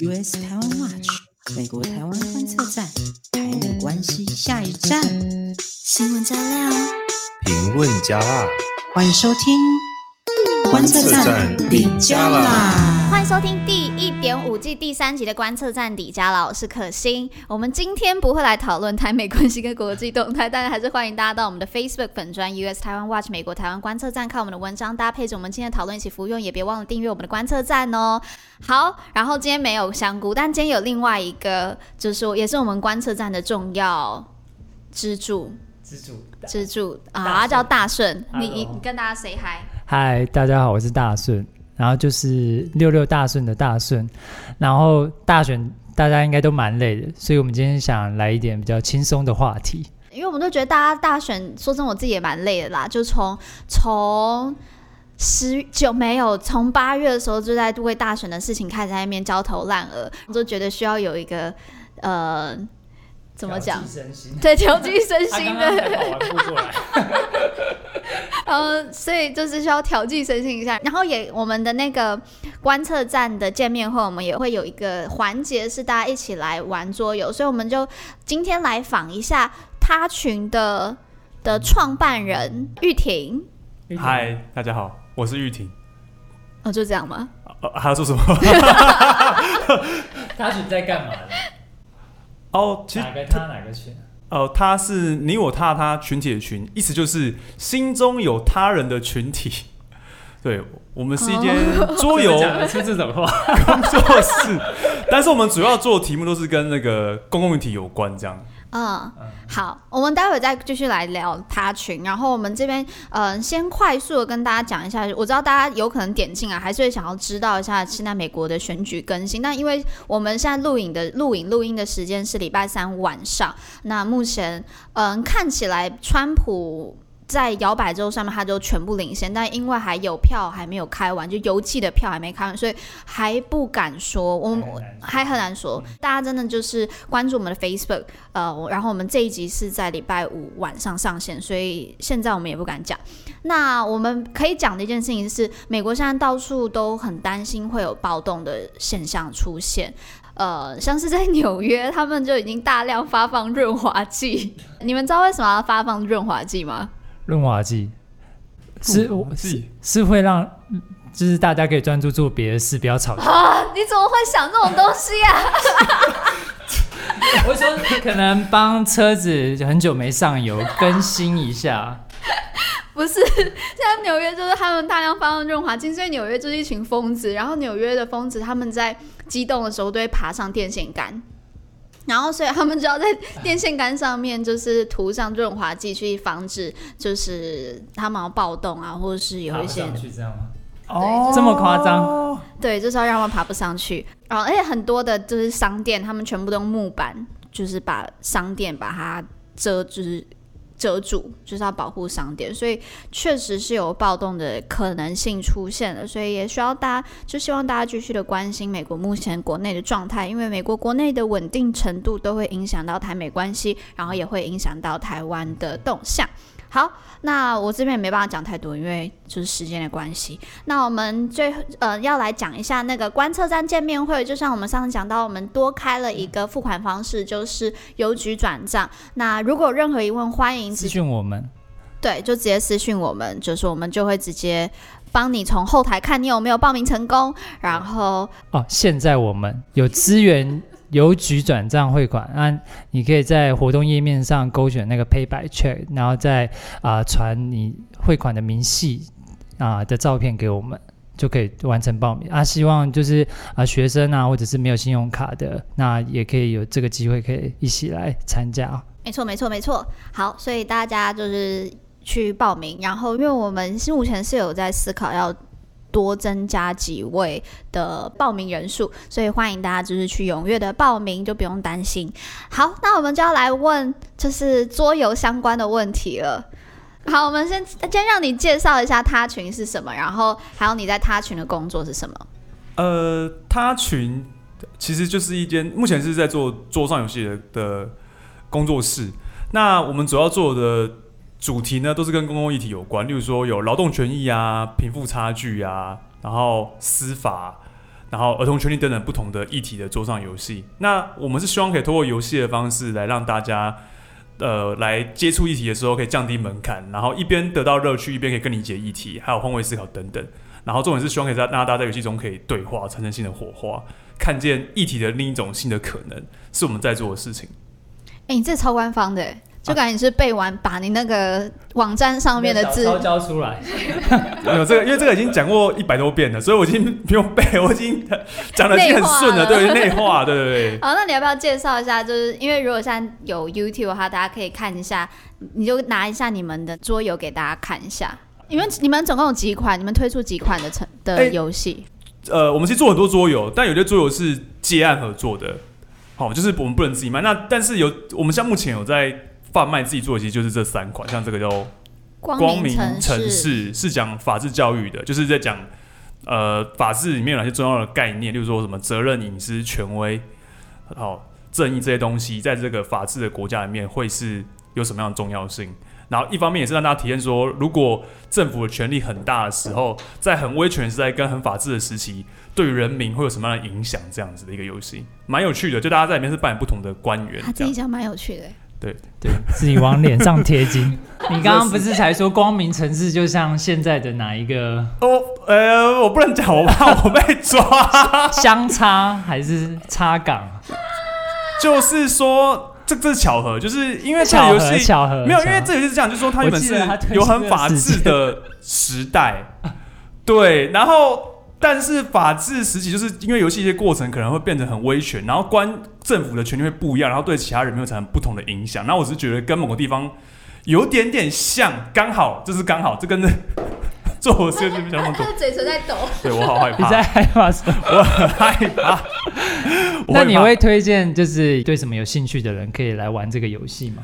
US 台湾 Watch 美国台湾观测站，台美关系下一站，新闻加料，评论加辣，欢迎收听。观测站底加啦，欢迎收听点五季第三集的观测站底加啦，我是可心。我们今天不会来讨论台美关系跟国际动态，但是还是欢迎大家到我们的 Facebook 粉专 US 台湾 Watch 美国台湾观测站看我们的文章，搭配着我们今天的讨论一起服用，也别忘了订阅我们的观测站哦。好，然后今天没有香菇，但今天有另外一个，就是说也是我们观测站的重要支柱，支柱，支柱啊，叫大顺，你你你跟大家 say hi。嗨，大家好，我是大顺，然后就是六六大顺的大顺，然后大选大家应该都蛮累的，所以我们今天想来一点比较轻松的话题，因为我们都觉得大家大选，说真的，我自己也蛮累的啦，就从从十九没有，从八月的时候就在为大选的事情开始在那边焦头烂额，我就觉得需要有一个呃。怎么讲？对，调剂身心的。呃，所以就是需要调剂身心一下。然后也我们的那个观测站的见面会，我们也会有一个环节是大家一起来玩桌游。所以我们就今天来访一下他群的的创办人玉婷。嗨，大家好，我是玉婷。哦，就这样吗？呃，还要做什么？他群在干嘛呢？哦，其实哪个他哪个群？哦，他是你我他他群体的群，意思就是心中有他人的群体。对，我们是一间 桌游，讲得出这种话，工作室，但是我们主要做的题目都是跟那个公共议题有关，这样。嗯，好，我们待会再继续来聊他群。然后我们这边，嗯、呃，先快速的跟大家讲一下。我知道大家有可能点进来，还是会想要知道一下现在美国的选举更新。那因为我们现在录影的录影录音的时间是礼拜三晚上，那目前，嗯、呃，看起来川普。在摇摆州上面，他就全部领先，但因为还有票还没有开完，就邮寄的票还没开完，所以还不敢说。我们还很难说。大家真的就是关注我们的 Facebook，呃，然后我们这一集是在礼拜五晚上上线，所以现在我们也不敢讲。那我们可以讲的一件事情是，美国现在到处都很担心会有暴动的现象出现，呃，像是在纽约，他们就已经大量发放润滑剂。你们知道为什么要发放润滑剂吗？润滑剂是是是会让，就是大家可以专注做别的事，不要吵架啊！你怎么会想这种东西啊？我说可能帮车子很久没上油，更新一下。不是，现在纽约就是他们大量发放润滑剂，所以纽约就是一群疯子。然后纽约的疯子他们在激动的时候都会爬上电线杆。然后，所以他们就要在电线杆上面就是涂上润滑剂，去防止就是他们要暴动啊，或者是有一些去这样吗？哦，这么夸张？对，就是要让他们爬不上去。然后，而且很多的就是商店，他们全部都用木板，就是把商店把它遮，就是。遮住就是要保护商店，所以确实是有暴动的可能性出现了，所以也需要大家，就希望大家继续的关心美国目前国内的状态，因为美国国内的稳定程度都会影响到台美关系，然后也会影响到台湾的动向。好，那我这边也没办法讲太多，因为就是时间的关系。那我们最呃要来讲一下那个观测站见面会，就像我们上次讲到，我们多开了一个付款方式，就是邮局转账。那如果有任何疑问，欢迎私讯我们。对，就直接私讯我们，就是我们就会直接帮你从后台看你有没有报名成功。然后哦，现在我们有资源。邮局转账汇款，那你可以在活动页面上勾选那个 Pay by Check，然后再啊传你汇款的明细啊的照片给我们，就可以完成报名啊。希望就是啊学生啊或者是没有信用卡的，那也可以有这个机会可以一起来参加。没错，没错，没错。好，所以大家就是去报名，然后因为我们目前是有在思考要。多增加几位的报名人数，所以欢迎大家就是去踊跃的报名，就不用担心。好，那我们就要来问就是桌游相关的问题了。好，我们先先让你介绍一下他群是什么，然后还有你在他群的工作是什么？呃，他群其实就是一间目前是在做桌上游戏的的工作室。那我们主要做的。主题呢都是跟公共议题有关，例如说有劳动权益啊、贫富差距啊，然后司法，然后儿童权利等等不同的议题的桌上游戏。那我们是希望可以通过游戏的方式来让大家，呃，来接触议题的时候可以降低门槛，然后一边得到乐趣，一边可以更理解议题，还有换位思考等等。然后重点是希望可以让大家在游戏中可以对话，产生新的火花，看见议题的另一种新的可能，是我们在做的事情。哎、你这超官方的。就感觉你是背完，把你那个网站上面的字都交出来。没有这个，因为这个已经讲过一百多遍了，所以我已经不用背，我已经讲的已经很顺了，对，内化，对对对。好，那你要不要介绍一下？就是因为如果现在有 YouTube 的话，大家可以看一下，你就拿一下你们的桌游给大家看一下。你们你们总共有几款？你们推出几款的成的游戏？呃，我们其实做很多桌游，但有些桌游是接案合作的，好，就是我们不能自己卖。那但是有，我们像目前有在。贩卖自己做的其实就是这三款，像这个叫光明城市，是讲法治教育的，就是在讲呃法治里面有哪些重要的概念，例如说什么责任、隐私、权威、好正义这些东西，在这个法治的国家里面会是有什么样的重要性？然后一方面也是让大家体验说，如果政府的权力很大的时候，在很威权时代跟很法治的时期，对于人民会有什么样的影响？这样子的一个游戏，蛮有趣的。就大家在里面是扮演不同的官员，他自己讲蛮有趣的。对对，自己往脸上贴金。你刚刚不是才说光明城市就像现在的哪一个？哦，呃，我不能讲，我怕我被抓。相差还是插岗？就是说，这这是巧合，就是因为这个游戏巧合，没有，因为这游戏是这样，就是说它原本是有很法治的时代，对，然后。但是法治时期，就是因为游戏一些过程可能会变成很威权，然后官政府的权力会不一样，然后对其他人会产生不同的影响。那我只是觉得跟某个地方有点点像，刚好就是刚好，这跟 做我事情比较那么多。嘴唇在抖，对我好害怕。你在害怕什么？我很害怕。那你会推荐就是对什么有兴趣的人可以来玩这个游戏吗？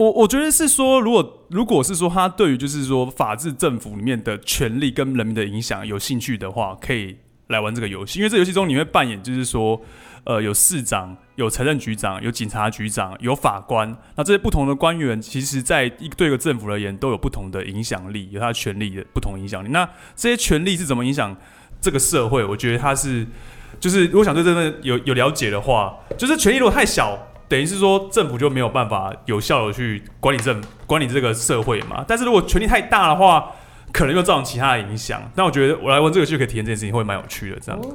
我我觉得是说，如果如果是说他对于就是说法治政府里面的权力跟人民的影响有兴趣的话，可以来玩这个游戏。因为这游戏中你会扮演就是说，呃，有市长、有财政局长、有警察局长、有法官。那这些不同的官员，其实在一对一个政府而言，都有不同的影响力，有他的权力的不同影响力。那这些权力是怎么影响这个社会？我觉得他是，就是如果想对这个有有了解的话，就是权力如果太小。等于是说，政府就没有办法有效的去管理政管理这个社会嘛。但是如果权力太大的话，可能又造成其他的影响。那我觉得我来问这个就可以体验这件事情，会蛮有趣的。这样，哦、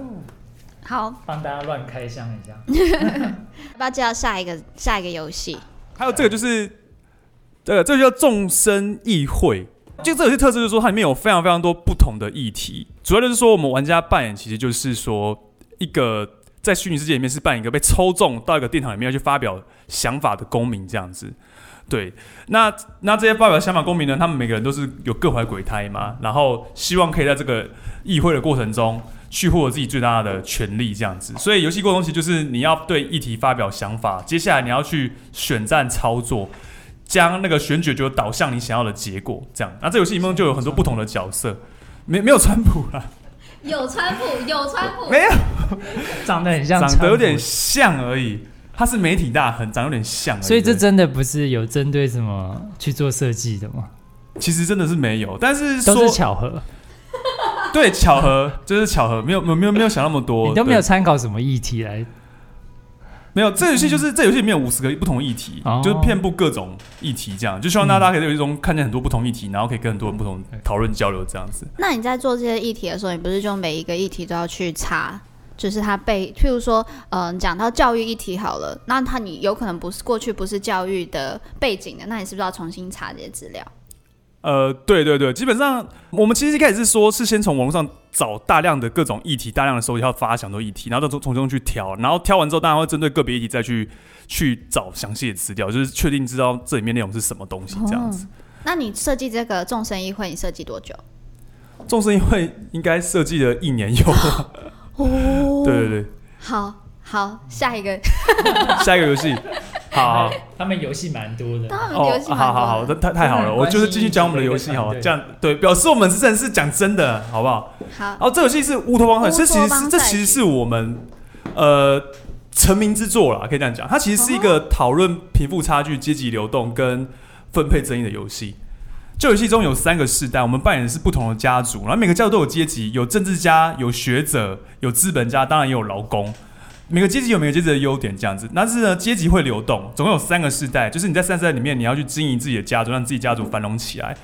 好，帮大家乱开箱一下。要不要介绍下一个下一个游戏？还有这个就是，这个这个叫众生议会。就这游戏特色就是说，它里面有非常非常多不同的议题。主要就是说，我们玩家扮演其实就是说一个。在虚拟世界里面是扮演一个被抽中到一个殿堂里面要去发表想法的公民这样子，对，那那这些发表想法公民呢，他们每个人都是有各怀鬼胎嘛，然后希望可以在这个议会的过程中去获得自己最大的权利这样子，所以游戏过程中其实就是你要对议题发表想法，接下来你要去选战操作，将那个选举就导向你想要的结果这样，那这游戏里面就有很多不同的角色，没没有川普啊。有川普，有川普，没有，长得很像，长得有点像而已。他是媒体大亨，长得有点像，所以这真的不是有针对什么去做设计的吗？其实真的是没有，但是都是巧合。对，巧合就是巧合，没有没有没有没有想那么多，你都没有参考什么议题来。没有，这游戏就是这游戏里面有五十个不同议题，哦、就是遍布各种议题，这样就希望大家可以在游戏中看见很多不同议题，然后可以跟很多人不同讨论交流这样子。那你在做这些议题的时候，你不是就每一个议题都要去查，就是它被，譬如说，嗯，讲到教育议题好了，那它你有可能不是过去不是教育的背景的，那你是不是要重新查这些资料？呃，对对对，基本上我们其实一开始是说，是先从网络上找大量的各种议题，大量的收集，要发想多议题，然后再从从中去挑，然后挑完之后，当然会针对个别议题再去去找详细的资料，就是确定知道这里面内容是什么东西这样子。哦，那你设计这个众生议会，你设计多久？众生议会应该设计了一年有。哦，对对对，好好，下一个，下一个游戏。好，他们游戏蛮多的哦。好好好，太太好了，我就是继续讲我们的游戏好，这样对，表示我们真的是讲真的，好不好？好。然后这游戏是乌托邦赛，这其实是这其实是我们呃成名之作啦，可以这样讲。它其实是一个讨论贫富差距、阶级流动跟分配争议的游戏。这游戏中有三个世代，我们扮演的是不同的家族，然后每个家族都有阶级，有政治家，有学者，有资本家，当然也有劳工。每个阶级有每个阶级的优点，这样子。但是呢，阶级会流动，总共有三个世代，就是你在三世代里面，你要去经营自己的家族，让自己家族繁荣起来。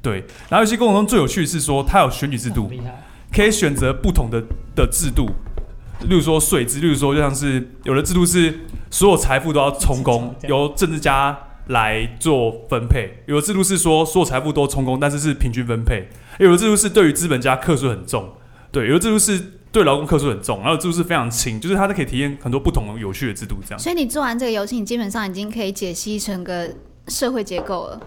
对。然后游戏过程中最有趣的是说，它有选举制度，可以选择不同的的制度，例如说税制，例如说就像是有的制度是所有财富都要充公，由政治家。来做分配，有的制度是说所有财富都充公，但是是平均分配；有的制度是对于资本家课税很重，对；有的制度是对劳工课税很重，然后度是非常轻，就是它都可以体验很多不同有趣的制度这样。所以你做完这个游戏，你基本上已经可以解析成个社会结构了，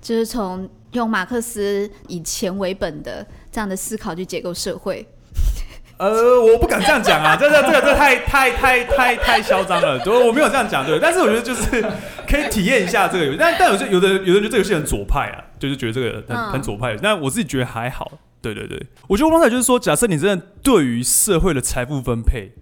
就是从用马克思以钱为本的这样的思考去解构社会。呃，我不敢这样讲啊，这这这个这太太太太太嚣张了，对，我没有这样讲，对，但是我觉得就是可以体验一下这个游戏，但但有些有的有的人觉得这个游戏很左派啊，就是觉得这个很很左派，但我自己觉得还好，对对对，我觉得刚才就是说，假设你真的对于社会的财富分配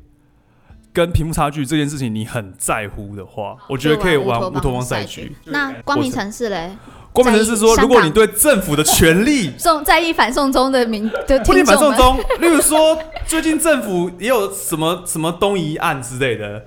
跟贫富差距这件事情你很在乎的话，我觉得可以玩乌托邦赛局。那光明城市嘞？光明城市说，如果你对政府的权力 送在意反送中的民的不反送中，例如说最近政府也有什么什么东移案之类的，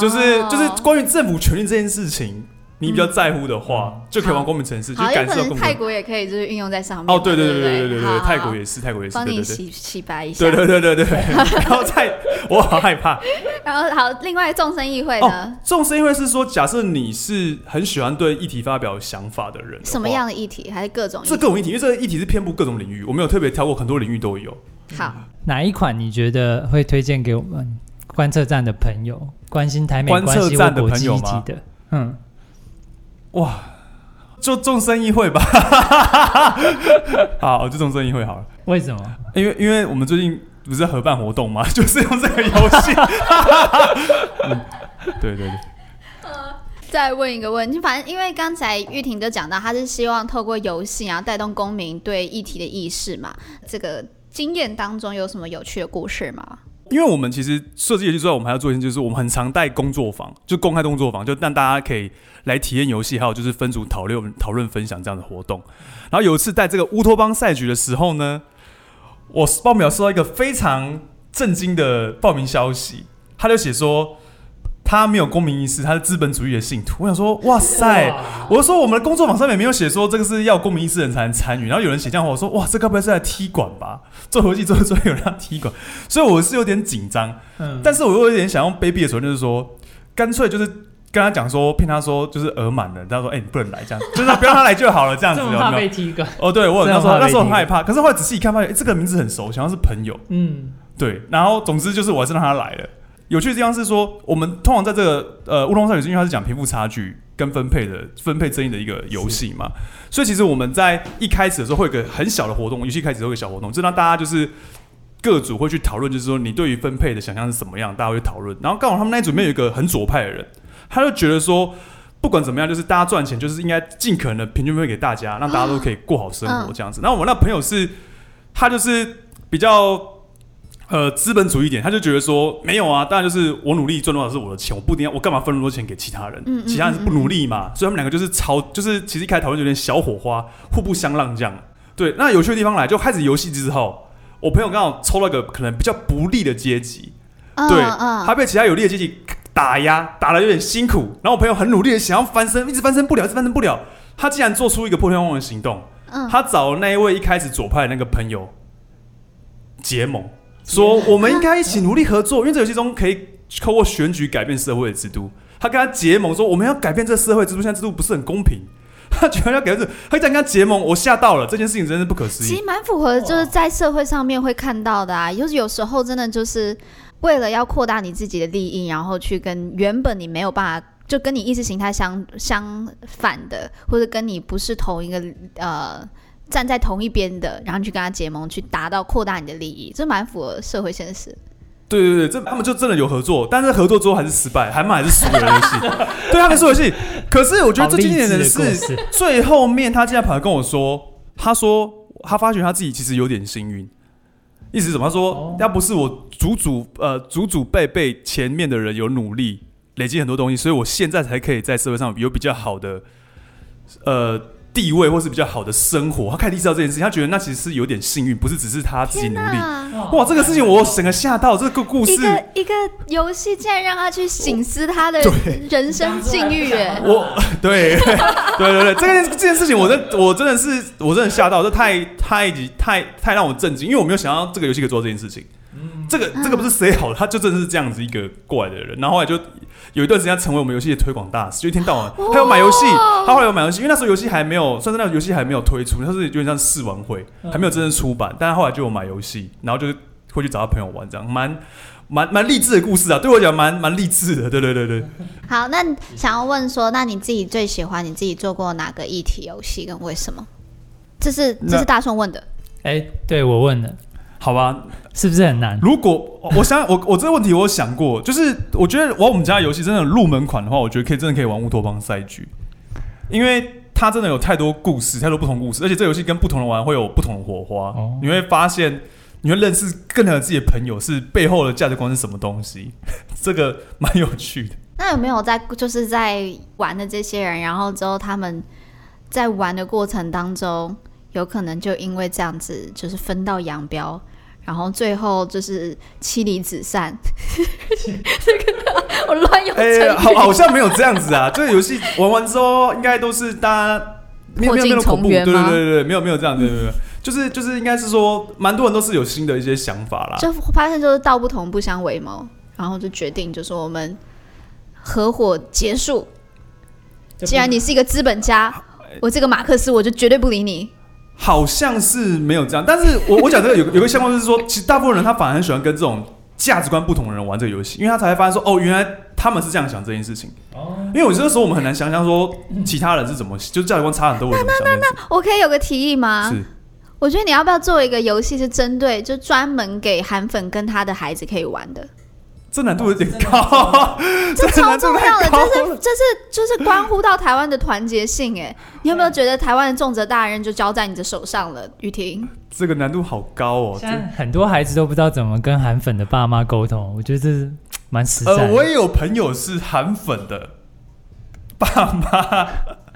就是就是关于政府权力这件事情。你比较在乎的话，就可以玩光明城市，就感受更。泰国也可以，就是运用在上面。哦，对对对对对对对，泰国也是，泰国也是。帮你洗洗白一下。对对对对对。然后再，我好害怕。然后好，另外众生议会呢？众生议会是说，假设你是很喜欢对议题发表想法的人，什么样的议题？还是各种？是各种议题，因为这个议题是遍布各种领域，我没有特别挑过，很多领域都有。好，哪一款你觉得会推荐给我们观测站的朋友，关心台美关系或国际议题的？嗯。哇，就众生议会吧，好，就众生议会好了。为什么？因为因为我们最近不是在合办活动嘛，就是用这个游戏。嗯，对对对。呃，再问一个问题，反正因为刚才玉婷就讲到，她是希望透过游戏然后带动公民对议题的意识嘛。这个经验当中有什么有趣的故事吗？因为我们其实设计游戏之外，我们还要做一件，就是我们很常带工作坊，就公开工作坊，就让大家可以来体验游戏，还有就是分组讨论、讨论分享这样的活动。然后有一次带这个乌托邦赛局的时候呢，我报名收到一个非常震惊的报名消息，他就写说。他没有公民意识，他是资本主义的信徒。我想说，哇塞！我就说我们的工作坊上面没有写说这个是要公民意识的人才能参与。然后有人写这样话，我说哇，这该不会是在踢馆吧？做游戏做做有人要踢馆，所以我是有点紧张。嗯，但是我又有点想用卑鄙的手段，就是说，干脆就是跟他讲说，骗他说就是额满了，他说哎、欸，你不能来，这样 就是不要他来就好了，这样子。怕被踢馆？哦，对我那时候那时候很害怕，可是后来仔细一看，发现、欸、这个名字很熟，好像是朋友。嗯，对。然后总之就是我还是让他来了。有趣的地方是说，我们通常在这个呃乌托邦赛局，是因为它是讲贫富差距跟分配的分配争议的一个游戏嘛，所以其实我们在一开始的时候会有一个很小的活动，游戏开始会有个小活动，就让大家就是各组会去讨论，就是说你对于分配的想象是什么样，大家会讨论。然后刚好他们那一组里面有一个很左派的人，他就觉得说，不管怎么样，就是大家赚钱就是应该尽可能的平均分配给大家，让大家都可以过好生活这样子。然后我那朋友是，他就是比较。呃，资本主义一点，他就觉得说没有啊，当然就是我努力赚多少是我的钱，我不一定要，我干嘛分那么多钱给其他人？嗯，其他人是不努力嘛，所以他们两个就是吵，就是其实一开始讨论有点小火花，互不相让这样。对，那有趣的地方来，就开始游戏之后，我朋友刚好抽了个可能比较不利的阶级，哦、对，哦、他被其他有利的阶级打压，打的有点辛苦，然后我朋友很努力的想要翻身，一直翻身不了，一直翻身不了，他竟然做出一个破天荒的行动，嗯、他找那一位一开始左派的那个朋友结盟。说我们应该一起努力合作，因为这游戏中可以透过选举改变社会的制度。他跟他结盟说，我们要改变这社会制度，现在制度不是很公平。他居然要改变，他这样跟他结盟，我吓到了。这件事情真是不可思议。其实蛮符合，就是在社会上面会看到的啊。就是有时候真的就是为了要扩大你自己的利益，然后去跟原本你没有办法，就跟你意识形态相相反的，或者跟你不是同一个呃。站在同一边的，然后你去跟他结盟，去达到扩大你的利益，这蛮符合社会现实。对对对，这他们就真的有合作，但是合作之后还是失败，还骂还是输了游戏。对他们输游戏，可是我觉得最经典的是最后面，他竟然跑来跟我说，他说他发觉他自己其实有点幸运，意思是什么？他说要不是我祖祖呃祖祖辈辈前面的人有努力累积很多东西，所以我现在才可以在社会上有比较好的呃。地位或是比较好的生活，他开始意识到这件事情，他觉得那其实是有点幸运，不是只是他自己努力。哇，这个事情我整个吓到，这个故事。一个一个游戏竟然让他去醒思他的人生境遇，哎，我 对对对对，这件这件事情我真我真的是我真的吓到，这太太太太让我震惊，因为我没有想到这个游戏可以做这件事情。这个这个不是谁好的，他就真的是这样子一个过来的人，然后后来就有一段时间成为我们游戏的推广大使，就一天到晚他有买游戏，他后来有买游戏，因为那时候游戏还没有，算是那个游戏还没有推出，他是有点像试玩会，还没有真正出版，但是后来就有买游戏，然后就会去找他朋友玩，这样蛮蛮蛮励志的故事啊，对我讲蛮蛮励志的，对对对对。好，那想要问说，那你自己最喜欢你自己做过哪个议题游戏，跟为什么？这是这是大宋问的，哎，对我问的。好吧，是不是很难？如果我想我我这个问题我有想过，就是我觉得玩我们家游戏真的入门款的话，我觉得可以真的可以玩乌托邦赛局，因为它真的有太多故事，太多不同故事，而且这游戏跟不同人玩会有不同的火花。哦、你会发现，你会认识更多自己的朋友，是背后的价值观是什么东西，这个蛮有趣的。那有没有在就是在玩的这些人，然后之后他们在玩的过程当中，有可能就因为这样子，就是分道扬镳。然后最后就是妻离子散，这个我乱用。哎，好，好像没有这样子啊。这个游戏玩完之后，应该都是大家没有没有那么恐怖，对对对对，没有没有这样，对对对，就是就是应该是说，蛮多人都是有新的一些想法啦。就发现就是道不同不相为谋，然后就决定就是我们合伙结束。既然你是一个资本家，我这个马克思我就绝对不理你。好像是没有这样，但是我 我讲这个有有个相关就是说，其实大部分人他反而很喜欢跟这种价值观不同的人玩这个游戏，因为他才会发现说，哦，原来他们是这样想这件事情。哦，因为有些时候我们很难想象说其他人是怎么，就是价值观差很多。那那那那，我可以有个提议吗？是，我觉得你要不要做一个游戏，是针对就专门给韩粉跟他的孩子可以玩的。这难度有点高，这超重要的，这是这是就是关乎到台湾的团结性哎！你有没有觉得台湾的重责大任就交在你的手上了？雨婷，这个难度好高哦！现在很多孩子都不知道怎么跟韩粉的爸妈沟通，我觉得这是蛮实在的。呃，我也有朋友是韩粉的爸妈，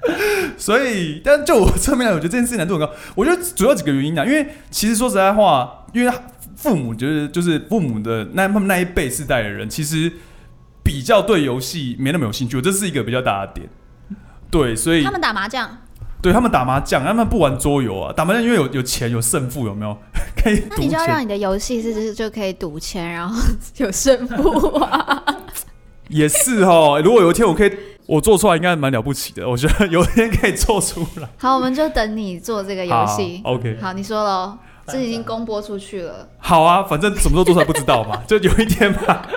所以，但就我侧面来，我觉得这件事情难度很高。我觉得主要几个原因啊，因为其实说实在话，因为。父母就是就是父母的那他们那一辈世代的人，其实比较对游戏没那么有兴趣，这是一个比较大的点。对，所以他们打麻将，对他们打麻将，他们不玩桌游啊，打麻将因为有有钱有胜负，有没有？可以。那你就要让你的游戏是是就可以赌钱，然后有胜负啊。也是哦，如果有一天我可以我做出来，应该蛮了不起的。我觉得有一天可以做出来。好，我们就等你做这个游戏。OK，好，你说喽。这已经公播出去了。好啊，反正什么时候做出来不知道嘛，就有一天吧。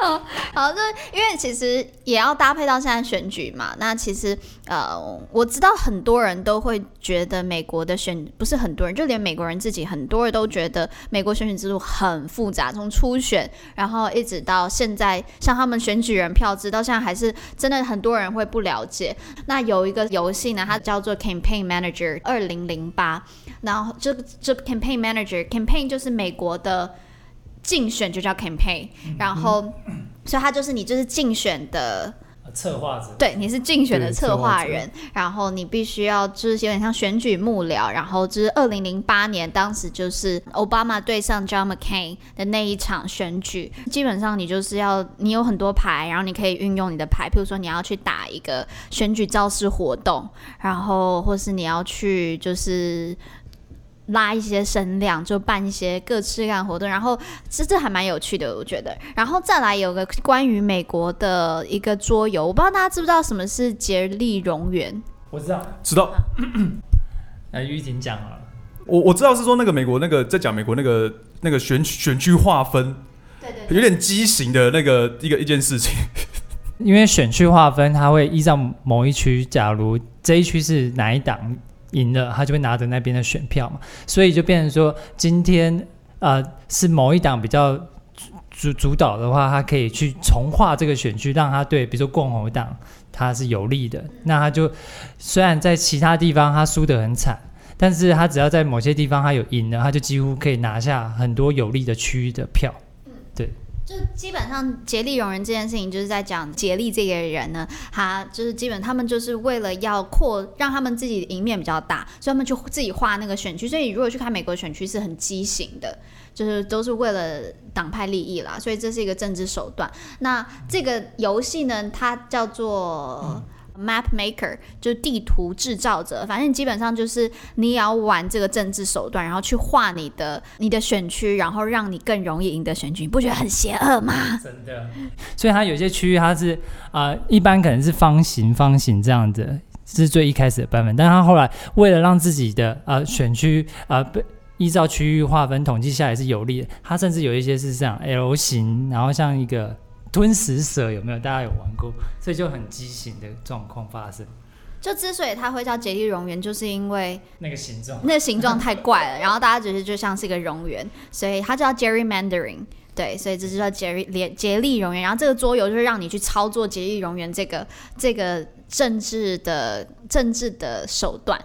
好，好，就因为其实也要搭配到现在选举嘛。那其实呃，我知道很多人都会觉得美国的选不是很多人，就连美国人自己很多人都觉得美国选举制度很复杂，从初选然后一直到现在，像他们选举人票制到现在还是真的很多人会不了解。那有一个游戏呢，它叫做 Campaign Manager 二零零八，然后这个这 Campaign Manager Campaign 就是美国的。竞选就叫 campaign，然后，所以他就是你就是竞选的策划者，对，你是竞选的策划人，然后你必须要就是有点像选举幕僚，然后就是二零零八年当时就是奥巴马对上 John McCain 的那一场选举，基本上你就是要你有很多牌，然后你可以运用你的牌，譬如说你要去打一个选举造势活动，然后或是你要去就是。拉一些声量，就办一些各式各样活动，然后这这还蛮有趣的，我觉得。然后再来有个关于美国的一个桌游，我不知道大家知不知道什么是杰利蠑园？我知道，知道。来，玉婷讲了。我我知道是说那个美国那个在讲美国那个那个选选区划分，对对，对，有点畸形的那个一个一件事情。因为选区划分，它会依照某一区，假如这一区是哪一党。赢了，他就会拿着那边的选票嘛，所以就变成说，今天呃是某一党比较主主导的话，他可以去重划这个选区，让他对，比如说共和党他是有利的，那他就虽然在其他地方他输得很惨，但是他只要在某些地方他有赢了，他就几乎可以拿下很多有利的区域的票，对，就基本上竭力容忍这件事情，就是在讲竭力这个人呢，他就是基本他们就是为了要扩让他们自己赢面比较大，所以他们就自己画那个选区。所以如果去看美国选区是很畸形的，就是都是为了党派利益啦，所以这是一个政治手段。那这个游戏呢，它叫做。Map Maker 就是地图制造者，反正基本上就是你也要玩这个政治手段，然后去画你的你的选区，然后让你更容易赢得选举，你不觉得很邪恶吗？真的，所以它有些区域它是啊、一般可能是方形方形这样子，是最一开始的版本，但它后来为了让自己的呃选区啊被依照区域划分统计下来是有利的，它甚至有一些是这样 L 型，然后像一个。吞食蛇有没有？大家有玩过，所以就很畸形的状况发生。就之所以它会叫竭力蝾螈，就是因为那个形状，那个形状太怪了，然后大家觉得就像是一个蝾螈，所以它叫 gerrymandering。对，所以这就叫竭力竭力蝾螈。然后这个桌游就是让你去操作竭力蝾螈这个这个政治的政治的手段。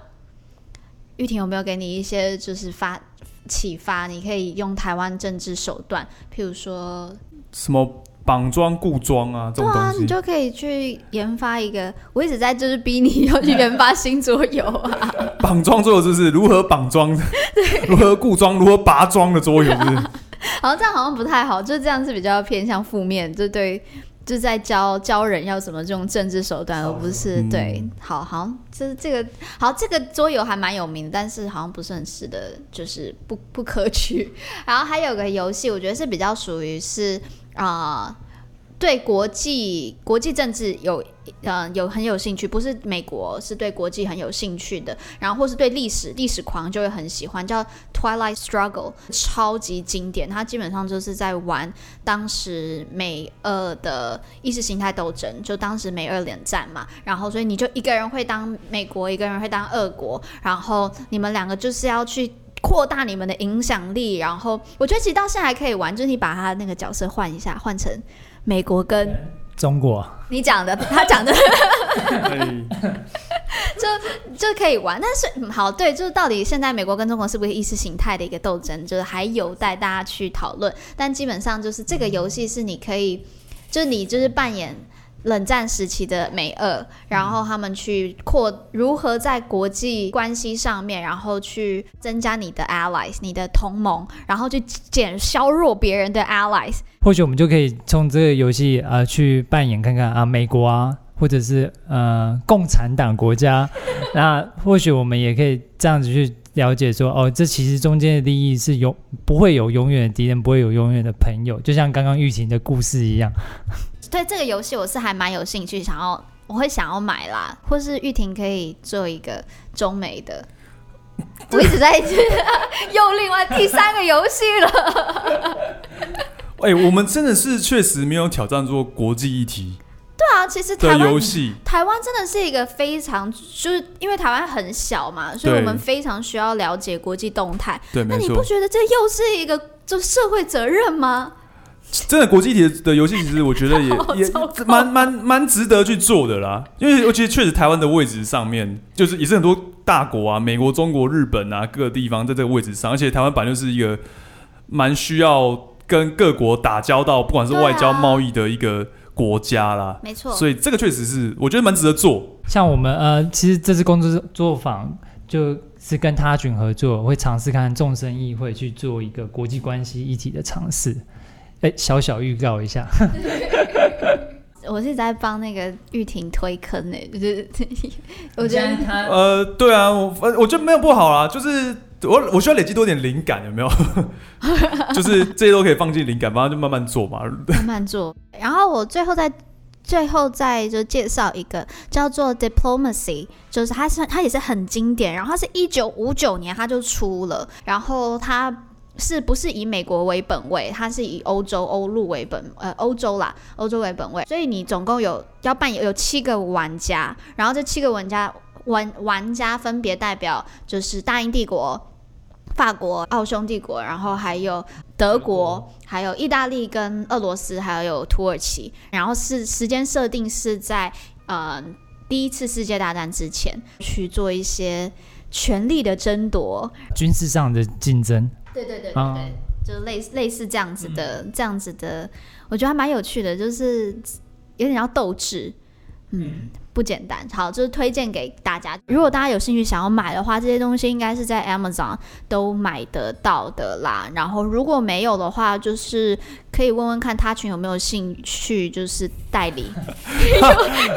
玉婷有没有给你一些就是发启发？你可以用台湾政治手段，譬如说什么？绑桩固桩啊，这种东西。对啊，你就可以去研发一个。我一直在就是逼你要去研发新桌游啊。绑桩桌游就是如何绑桩，如何固桩，如何拔桩的桌游是不是？好像这样好像不太好，就这样是比较偏向负面，就对，就在教教人要怎么这种政治手段，而不是、嗯、对。好好，就是这个好，这个桌游还蛮有名，但是好像不是很适的，就是不不可取。然后还有个游戏，我觉得是比较属于是。啊、对国际国际政治有呃有很有兴趣，不是美国，是对国际很有兴趣的，然后或是对历史历史狂就会很喜欢，叫 Twilight Struggle，超级经典。它基本上就是在玩当时美俄的意识形态斗争，就当时美俄冷战嘛。然后所以你就一个人会当美国，一个人会当俄国，然后你们两个就是要去。扩大你们的影响力，然后我觉得其实到现在还可以玩，就是你把他那个角色换一下，换成美国跟中国。你讲的，他讲的，就就可以玩。但是好，对，就是到底现在美国跟中国是不是意识形态的一个斗争，就是还有待大家去讨论。但基本上就是这个游戏是你可以，就是你就是扮演。冷战时期的美俄，然后他们去扩如何在国际关系上面，然后去增加你的 allies，你的同盟，然后去减削弱别人的 allies。或许我们就可以从这个游戏啊、呃、去扮演看看啊，美国啊，或者是呃共产党国家，那或许我们也可以这样子去了解说，哦，这其实中间的利益是永不会有永远的敌人，不会有永远的朋友，就像刚刚玉婷的故事一样。对这个游戏，我是还蛮有兴趣，想要我会想要买啦，或是玉婷可以做一个中美的。我一直在又 另外第三个游戏了。哎、欸，我们真的是确实没有挑战做国际议题。对啊，其实台湾台湾真的是一个非常，就是因为台湾很小嘛，所以我们非常需要了解国际动态。对，那你不觉得这又是一个就社会责任吗？真的国际体的游戏，其实我觉得也 也蛮蛮蛮值得去做的啦。因为我觉得确实台湾的位置上面，就是也是很多大国啊，美国、中国、日本啊，各个地方在这个位置上，而且台湾本来就是一个蛮需要跟各国打交道，不管是外交、贸易的一个国家啦。没错，所以这个确实是我觉得蛮值得做。像我们呃，其实这次工作作坊就是跟他群合作，会尝试看众生议会去做一个国际关系议题的尝试。哎，小小预告一下，我是在帮那个玉婷推坑呢，就是 我觉得他呃，对啊，我我觉得没有不好啊，就是我我需要累积多点灵感，有没有？就是这些都可以放进灵感，反正就慢慢做嘛，慢慢做。然后我最后再最后再就介绍一个叫做 Diplomacy，就是它是它也是很经典，然后它是一九五九年它就出了，然后它。是不是以美国为本位？它是以欧洲欧陆为本，呃，欧洲啦，欧洲为本位。所以你总共有要扮演有七个玩家，然后这七个玩家玩玩家分别代表就是大英帝国、法国、奥匈帝国，然后还有德国，还有意大利跟俄罗斯，还有土耳其。然后是时间设定是在呃第一次世界大战之前去做一些权力的争夺，军事上的竞争。对对对对对，就类似类似这样子的、嗯、这样子的，我觉得还蛮有趣的，就是有点要斗智，嗯。嗯不简单，好，就是推荐给大家。如果大家有兴趣想要买的话，这些东西应该是在 Amazon 都买得到的啦。然后如果没有的话，就是可以问问看他群有没有兴趣，就是代理，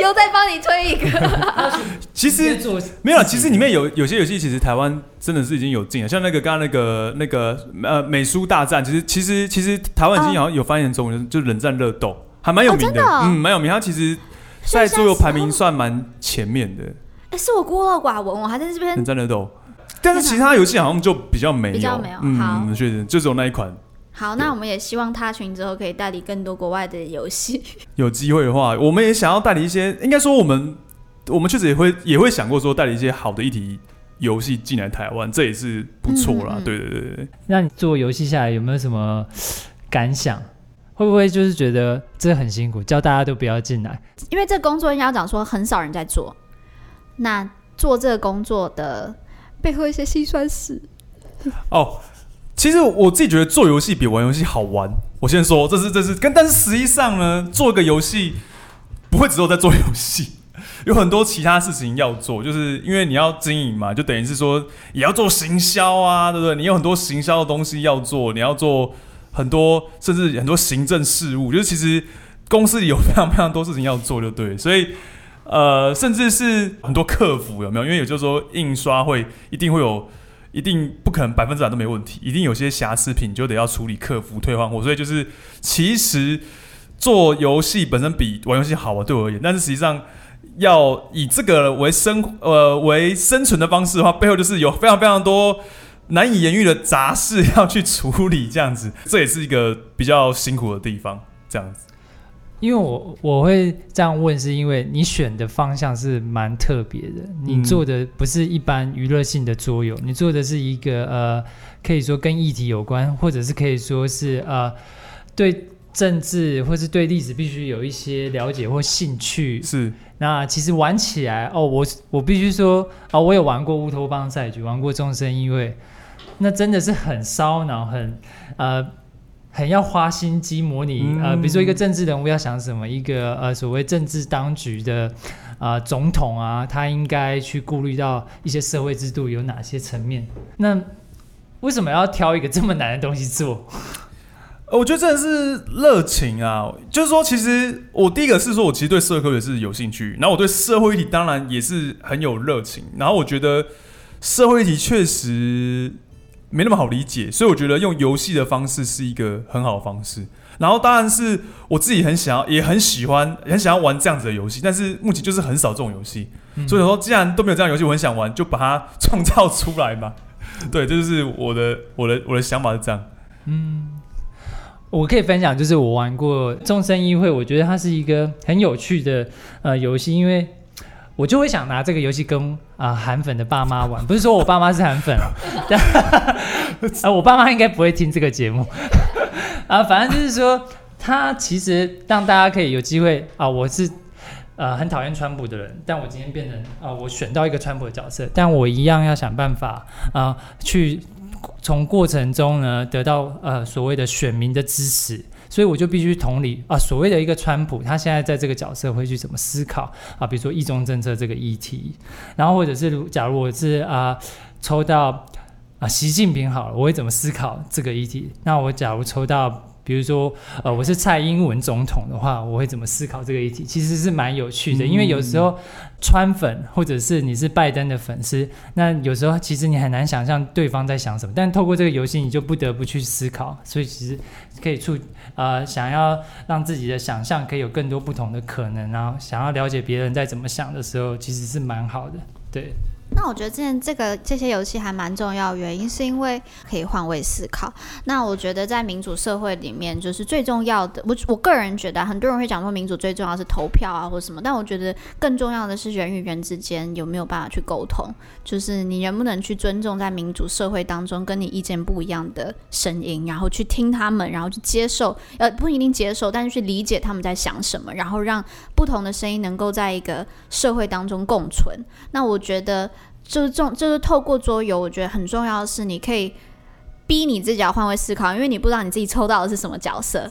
又又再帮你推一个。其实没有，其实里面有有些游戏，其实台湾真的是已经有进了，像那个刚刚那个那个呃美书大战，其实其实其实台湾已经好像有翻译成中文，就冷战热斗，还蛮有名的，哦的哦、嗯，蛮有名。它其实。在桌游排名算蛮前面的，哎，是我孤陋寡闻，我还在这边。冷战热斗，但是其他游戏好像就比较没有，比较没有。嗯，好，确实就只有那一款。好，那我们也希望他群之后可以代理更多国外的游戏。有机会的话，我们也想要代理一些，应该说我们我们确实也会也会想过说代理一些好的一体游戏进来台湾，这也是不错啦。对对对对。那你做游戏下来有没有什么感想？会不会就是觉得这很辛苦，叫大家都不要进来？因为这工作应该要讲说很少人在做，那做这个工作的背后一些辛酸史。哦，其实我自己觉得做游戏比玩游戏好玩。我先说，这是这是跟，但是实际上呢，做一个游戏不会只有在做游戏，有很多其他事情要做，就是因为你要经营嘛，就等于是说也要做行销啊，对不对？你有很多行销的东西要做，你要做。很多甚至很多行政事务，就是其实公司里有非常非常多事情要做，就对。所以呃，甚至是很多客服有没有？因为也就是说，印刷会一定会有，一定不可能百分之百都没问题，一定有些瑕疵品就得要处理客服退换货。所以就是其实做游戏本身比玩游戏好玩，对我而言。但是实际上要以这个为生呃为生存的方式的话，背后就是有非常非常多。难以言喻的杂事要去处理，这样子，这也是一个比较辛苦的地方。这样子，因为我我会这样问，是因为你选的方向是蛮特别的，你做的不是一般娱乐性的桌游，你做的是一个呃，可以说跟议题有关，或者是可以说是呃，对政治或是对历史必须有一些了解或兴趣。是，那其实玩起来哦，我我必须说啊、哦，我有玩过乌托邦赛局，玩过众生议会。那真的是很烧脑，很呃，很要花心机模拟、嗯、呃，比如说一个政治人物要想什么，一个呃所谓政治当局的啊、呃、总统啊，他应该去顾虑到一些社会制度有哪些层面。那为什么要挑一个这么难的东西做？我觉得真的是热情啊，就是说，其实我第一个是说我其实对社会也是有兴趣，然后我对社会议题当然也是很有热情，然后我觉得社会议题确实。没那么好理解，所以我觉得用游戏的方式是一个很好的方式。然后当然是我自己很想要，也很喜欢，很想要玩这样子的游戏。但是目前就是很少这种游戏，嗯、所以说既然都没有这样游戏，我很想玩，就把它创造出来嘛。对，这就是我的我的我的想法是这样。嗯，我可以分享，就是我玩过众生议会，我觉得它是一个很有趣的呃游戏，因为。我就会想拿这个游戏跟啊、呃、韩粉的爸妈玩，不是说我爸妈是韩粉，但啊我爸妈应该不会听这个节目 啊，反正就是说，他其实让大家可以有机会啊，我是呃很讨厌川普的人，但我今天变成啊我选到一个川普的角色，但我一样要想办法啊去从过程中呢得到呃所谓的选民的支持。所以我就必须同理啊，所谓的一个川普，他现在在这个角色会去怎么思考啊？比如说一中政策这个议题，然后或者是假如我是啊抽到啊习近平好了，我会怎么思考这个议题？那我假如抽到。比如说，呃，我是蔡英文总统的话，我会怎么思考这个议题？其实是蛮有趣的，因为有时候川粉或者是你是拜登的粉丝，那有时候其实你很难想象对方在想什么，但透过这个游戏，你就不得不去思考，所以其实可以促呃想要让自己的想象可以有更多不同的可能，然后想要了解别人在怎么想的时候，其实是蛮好的，对。那我觉得之前这个这些游戏还蛮重要，原因是因为可以换位思考。那我觉得在民主社会里面，就是最重要的，我我个人觉得，很多人会讲说民主最重要是投票啊或什么，但我觉得更重要的是人与人之间有没有办法去沟通，就是你能不能去尊重在民主社会当中跟你意见不一样的声音，然后去听他们，然后去接受，呃，不一定接受，但是去理解他们在想什么，然后让不同的声音能够在一个社会当中共存。那我觉得。就是这种，就是透过桌游，我觉得很重要的是，你可以逼你自己要换位思考，因为你不知道你自己抽到的是什么角色，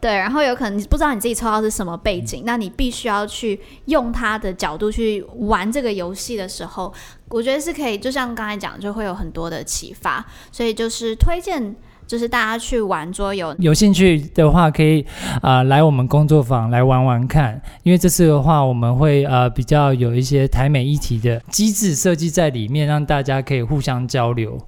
对，然后有可能你不知道你自己抽到的是什么背景，嗯、那你必须要去用他的角度去玩这个游戏的时候，我觉得是可以，就像刚才讲，就会有很多的启发，所以就是推荐，就是大家去玩桌游，有兴趣的话可以啊、呃、来我们工作坊来玩玩看，因为这次的话我们会呃比较有一些台美议题的机制设计在里面，让大家可以互相交流。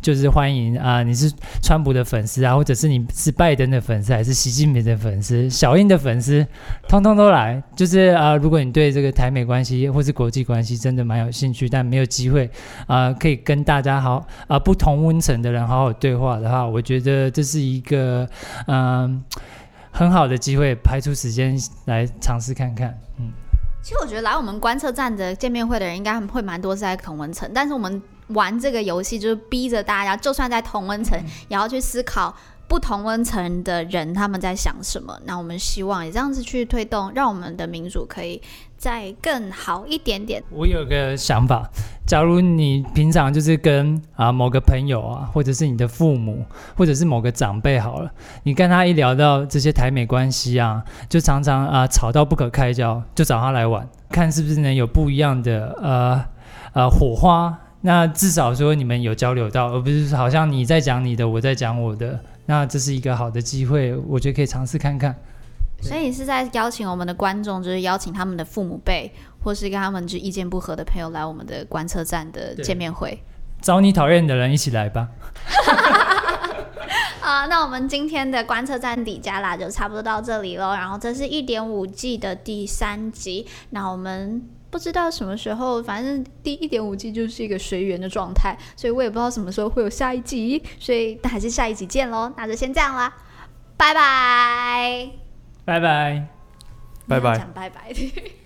就是欢迎啊、你是川普的粉丝啊，或者是你是拜登的粉丝，还是习近平的粉丝、小英的粉丝，通通都来。就是啊、如果你对这个台美关系或是国际关系真的蛮有兴趣，但没有机会啊、可以跟大家好啊、不同温层的人好好对话的话，我觉得这是一个嗯、很好的机会，排出时间来尝试看看。嗯，其实我觉得来我们观测站的见面会的人应该会蛮多是在同温层，但是我们。玩这个游戏就是逼着大家，就算在同温层，也要去思考不同温层的人他们在想什么。那我们希望也这样子去推动，让我们的民主可以再更好一点点。我有个想法，假如你平常就是跟啊某个朋友啊，或者是你的父母，或者是某个长辈好了，你跟他一聊到这些台美关系啊，就常常啊吵到不可开交，就找他来玩，看是不是能有不一样的呃呃火花。那至少说你们有交流到，而不是好像你在讲你的，我在讲我的。那这是一个好的机会，我觉得可以尝试看看。所以是在邀请我们的观众，就是邀请他们的父母辈，或是跟他们就意见不合的朋友来我们的观测站的见面会。找你讨厌的人一起来吧。啊，那我们今天的观测站底加啦就差不多到这里喽。然后这是一点五 G 的第三集，那我们。不知道什么时候，反正第一点五季就是一个随缘的状态，所以我也不知道什么时候会有下一集，所以那还是下一集见喽，那就先这样啦，拜拜，拜拜，拜拜，讲拜拜。